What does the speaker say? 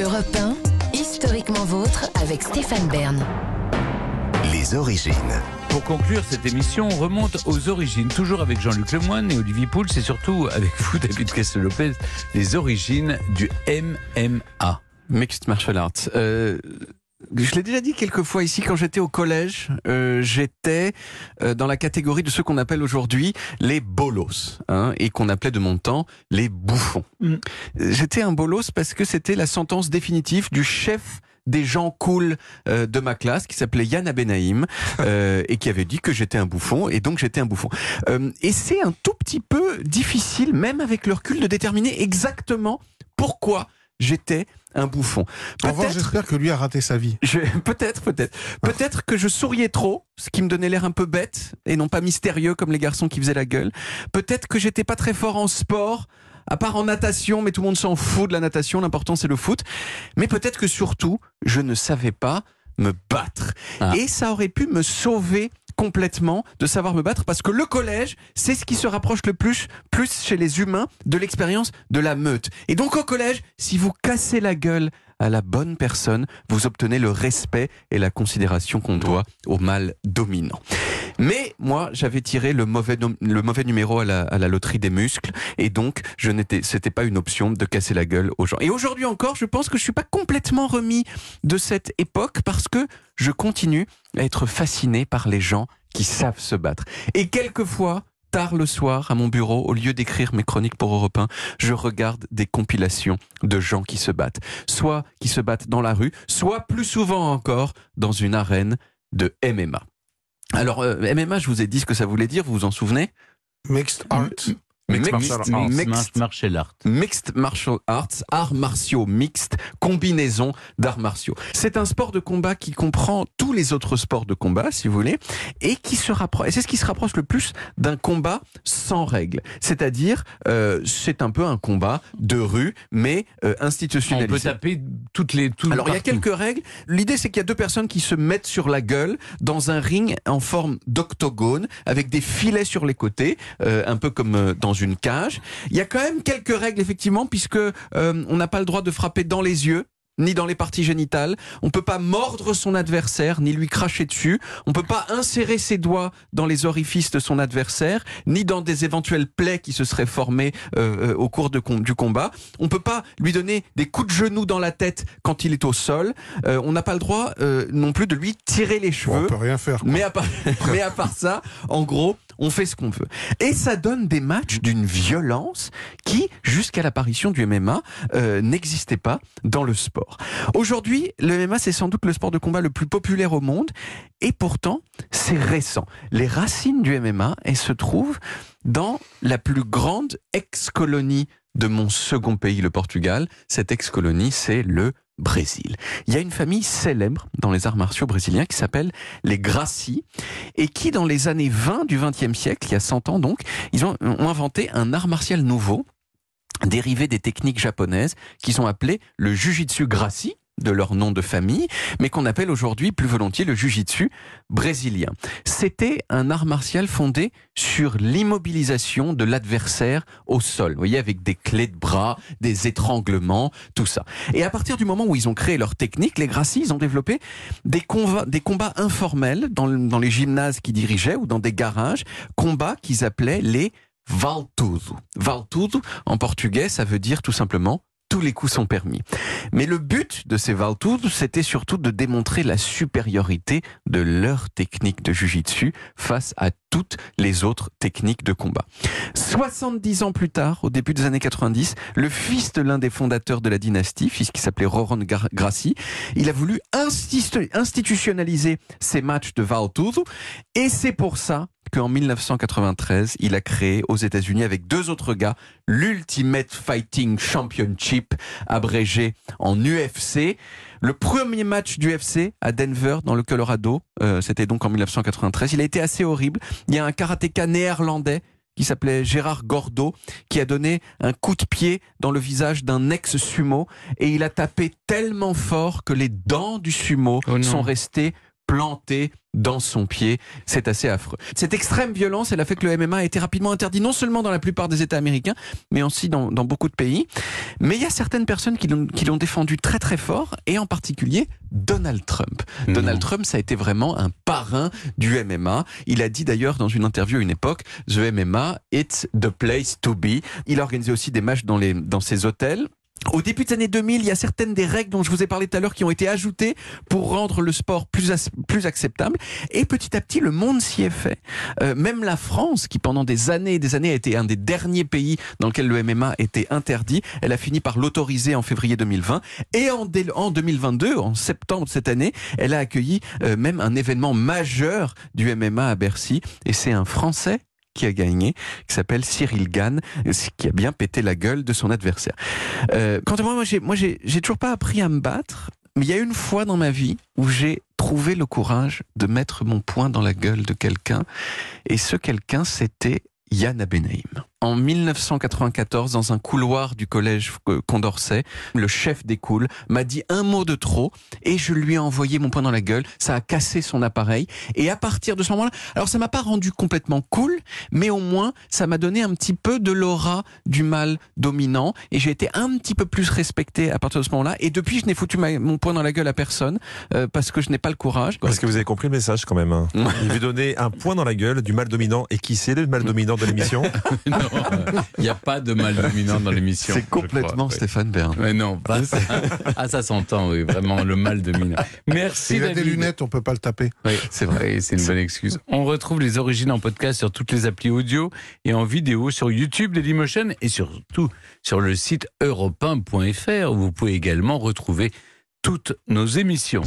Europe 1, historiquement vôtre avec Stéphane Bern. Les origines. Pour conclure cette émission, on remonte aux origines, toujours avec Jean-Luc Lemoyne et Olivier Pouls, et surtout avec vous, David Castel-Lopez, les origines du MMA. Mixed Martial Arts. Euh, je l'ai déjà dit quelques fois ici, quand j'étais au collège, euh, j'étais euh, dans la catégorie de ceux qu'on appelle aujourd'hui les bolos, hein, et qu'on appelait de mon temps les bouffons. Mm. J'étais un bolos parce que c'était la sentence définitive du chef des gens cool euh, de ma classe qui s'appelait Yann Abenaïm euh, et qui avait dit que j'étais un bouffon et donc j'étais un bouffon. Euh, et c'est un tout petit peu difficile, même avec le recul, de déterminer exactement pourquoi j'étais un bouffon. En revanche, Peut-être j'espère que lui a raté sa vie. Peut-être, peut-être. Peut-être que je souriais trop, ce qui me donnait l'air un peu bête et non pas mystérieux comme les garçons qui faisaient la gueule. Peut-être que j'étais pas très fort en sport, à part en natation, mais tout le monde s'en fout de la natation, l'important c'est le foot. Mais peut-être que surtout, je ne savais pas me battre. Ah. Et ça aurait pu me sauver complètement de savoir me battre parce que le collège, c'est ce qui se rapproche le plus, plus chez les humains de l'expérience de la meute. Et donc au collège, si vous cassez la gueule à la bonne personne, vous obtenez le respect et la considération qu'on doit au mal dominant. Mais moi, j'avais tiré le mauvais, nom- le mauvais numéro à la, à la loterie des muscles, et donc je n'étais, c'était pas une option de casser la gueule aux gens. Et aujourd'hui encore, je pense que je suis pas complètement remis de cette époque parce que je continue à être fasciné par les gens qui savent se battre. Et quelquefois, tard le soir, à mon bureau, au lieu d'écrire mes chroniques pour Europe 1, je regarde des compilations de gens qui se battent. Soit qui se battent dans la rue, soit plus souvent encore dans une arène de MMA. Alors, euh, MMA, je vous ai dit ce que ça voulait dire, vous vous en souvenez? Mixed art. Mixed martial arts. mixed- martial art. Mixed Martial Arts, arts martiaux mixtes, combinaison d'arts martiaux. C'est un sport de combat qui comprend tous les autres sports de combat, si vous voulez, et qui se rapproche. Et c'est ce qui se rapproche le plus d'un combat sans règles. C'est-à-dire, euh, c'est un peu un combat de rue, mais euh, On peut taper toutes les. Tout Alors il y a quelques règles. L'idée c'est qu'il y a deux personnes qui se mettent sur la gueule dans un ring en forme d'octogone avec des filets sur les côtés, euh, un peu comme euh, dans une cage. Il y a quand même quelques règles effectivement puisque euh, on n'a pas le droit de frapper dans les yeux ni dans les parties génitales. On peut pas mordre son adversaire, ni lui cracher dessus. On peut pas insérer ses doigts dans les orifices de son adversaire, ni dans des éventuelles plaies qui se seraient formées euh, euh, au cours de du combat. On peut pas lui donner des coups de genoux dans la tête quand il est au sol. Euh, on n'a pas le droit euh, non plus de lui tirer les cheveux. on peut rien faire. quoi. Mais à, part, mais à part ça, en gros, on fait ce qu'on veut. Et ça donne des matchs d'une violence qui, jusqu'à l'apparition du MMA, euh, n'existait pas dans le sport. Aujourd'hui, le MMA, c'est sans doute le sport de combat le plus populaire au monde. Et pourtant, c'est récent. Les racines du MMA, elles se trouvent dans la plus grande ex-colonie de mon second pays, le Portugal. Cette ex-colonie, c'est le Brésil. Il y a une famille célèbre dans les arts martiaux brésiliens qui s'appelle les Gracie et qui, dans les années 20 du XXe siècle, il y a 100 ans donc, ils ont, inventé un art martial nouveau, dérivé des techniques japonaises, qu'ils ont appelé le Jujitsu Gracie de leur nom de famille, mais qu'on appelle aujourd'hui plus volontiers le Jujitsu brésilien. C'était un art martial fondé sur l'immobilisation de l'adversaire au sol, vous voyez, avec des clés de bras, des étranglements, tout ça. Et à partir du moment où ils ont créé leur technique, les Gracie, ils ont développé des combats, informels dans, dans les gymnases qu'ils dirigeaient ou dans des garages, combats qu'ils appelaient les Valtudo. Valtudo, en portugais, ça veut dire tout simplement tous les coups sont permis. Mais le but de ces Valtudo, c'était surtout de démontrer la supériorité de leur technique de jujitsu face à toutes les autres techniques de combat. 70 ans plus tard, au début des années 90, le fils de l'un des fondateurs de la dynastie, fils qui s'appelait Roran Gracie, il a voulu insti- institutionnaliser ces matchs de Valtudo et c'est pour ça qu'en 1993, il a créé aux États-Unis avec deux autres gars l'Ultimate Fighting Championship, abrégé en UFC. Le premier match du UFC à Denver, dans le Colorado, euh, c'était donc en 1993. Il a été assez horrible. Il y a un karatéka néerlandais qui s'appelait Gérard Gordo, qui a donné un coup de pied dans le visage d'un ex-sumo et il a tapé tellement fort que les dents du sumo Oh sont restées planté dans son pied. C'est assez affreux. Cette extrême violence, elle a fait que le MMA a été rapidement interdit, non seulement dans la plupart des États américains, mais aussi dans, dans beaucoup de pays. Mais il y a certaines personnes qui l'ont défendu très très fort, et en particulier Donald Trump. Non. Donald Trump, ça a été vraiment un parrain du MMA. Il a dit d'ailleurs dans une interview à une époque, The MMA, it's the place to be. Il a organisé aussi des matchs dans, les, dans ses hôtels. Au début des années 2000, il y a certaines des règles dont je vous ai parlé tout à l'heure qui ont été ajoutées pour rendre le sport plus, plus acceptable. Et petit à petit, le monde s'y est fait. Euh, même la France, qui pendant des années et des années a été un des derniers pays dans lequel le MMA était interdit, elle a fini par l'autoriser en février 2020. Et en 2022, en septembre de cette année, elle a accueilli euh, même un événement majeur du MMA à Bercy. Et c'est un Français qui a gagné, qui s'appelle Cyril Gann, qui a bien pété la gueule de son adversaire. Euh, quant à moi, moi, j'ai toujours pas appris à me battre, mais il y a une fois dans ma vie où j'ai trouvé le courage de mettre mon poing dans la gueule de quelqu'un, et ce quelqu'un, c'était Yann Abenaïm. En 1994, dans un couloir du collège euh, Condorcet, le chef des cools m'a dit un mot de trop et je lui ai envoyé mon poing dans la gueule. Ça a cassé son appareil. Et à partir de ce moment-là, alors ça m'a pas rendu complètement cool, mais au moins ça m'a donné un petit peu de l'aura du mal dominant et j'ai été un petit peu plus respecté à partir de ce moment-là. Et depuis, je n'ai foutu ma- mon poing dans la gueule à personne euh, parce que je n'ai pas le courage. Parce que vous avez compris le message quand même. hein. Il veut donner un point dans la gueule du mal dominant. Et qui c'est le mal dominant de l'émission? il n'y a pas de mal dominant dans l'émission. C'est crois, complètement. Stéphane Bern. Mais non, pas ça. Ah, ça s'entend, oui, vraiment, le mal dominant. Merci, Il a des lunettes, on peut pas le taper. Oui, c'est vrai, c'est une bonne excuse. On retrouve les origines en podcast sur toutes les applis audio et en vidéo sur YouTube, Dailymotion et surtout sur le site europe1.fr où vous pouvez également retrouver toutes nos émissions.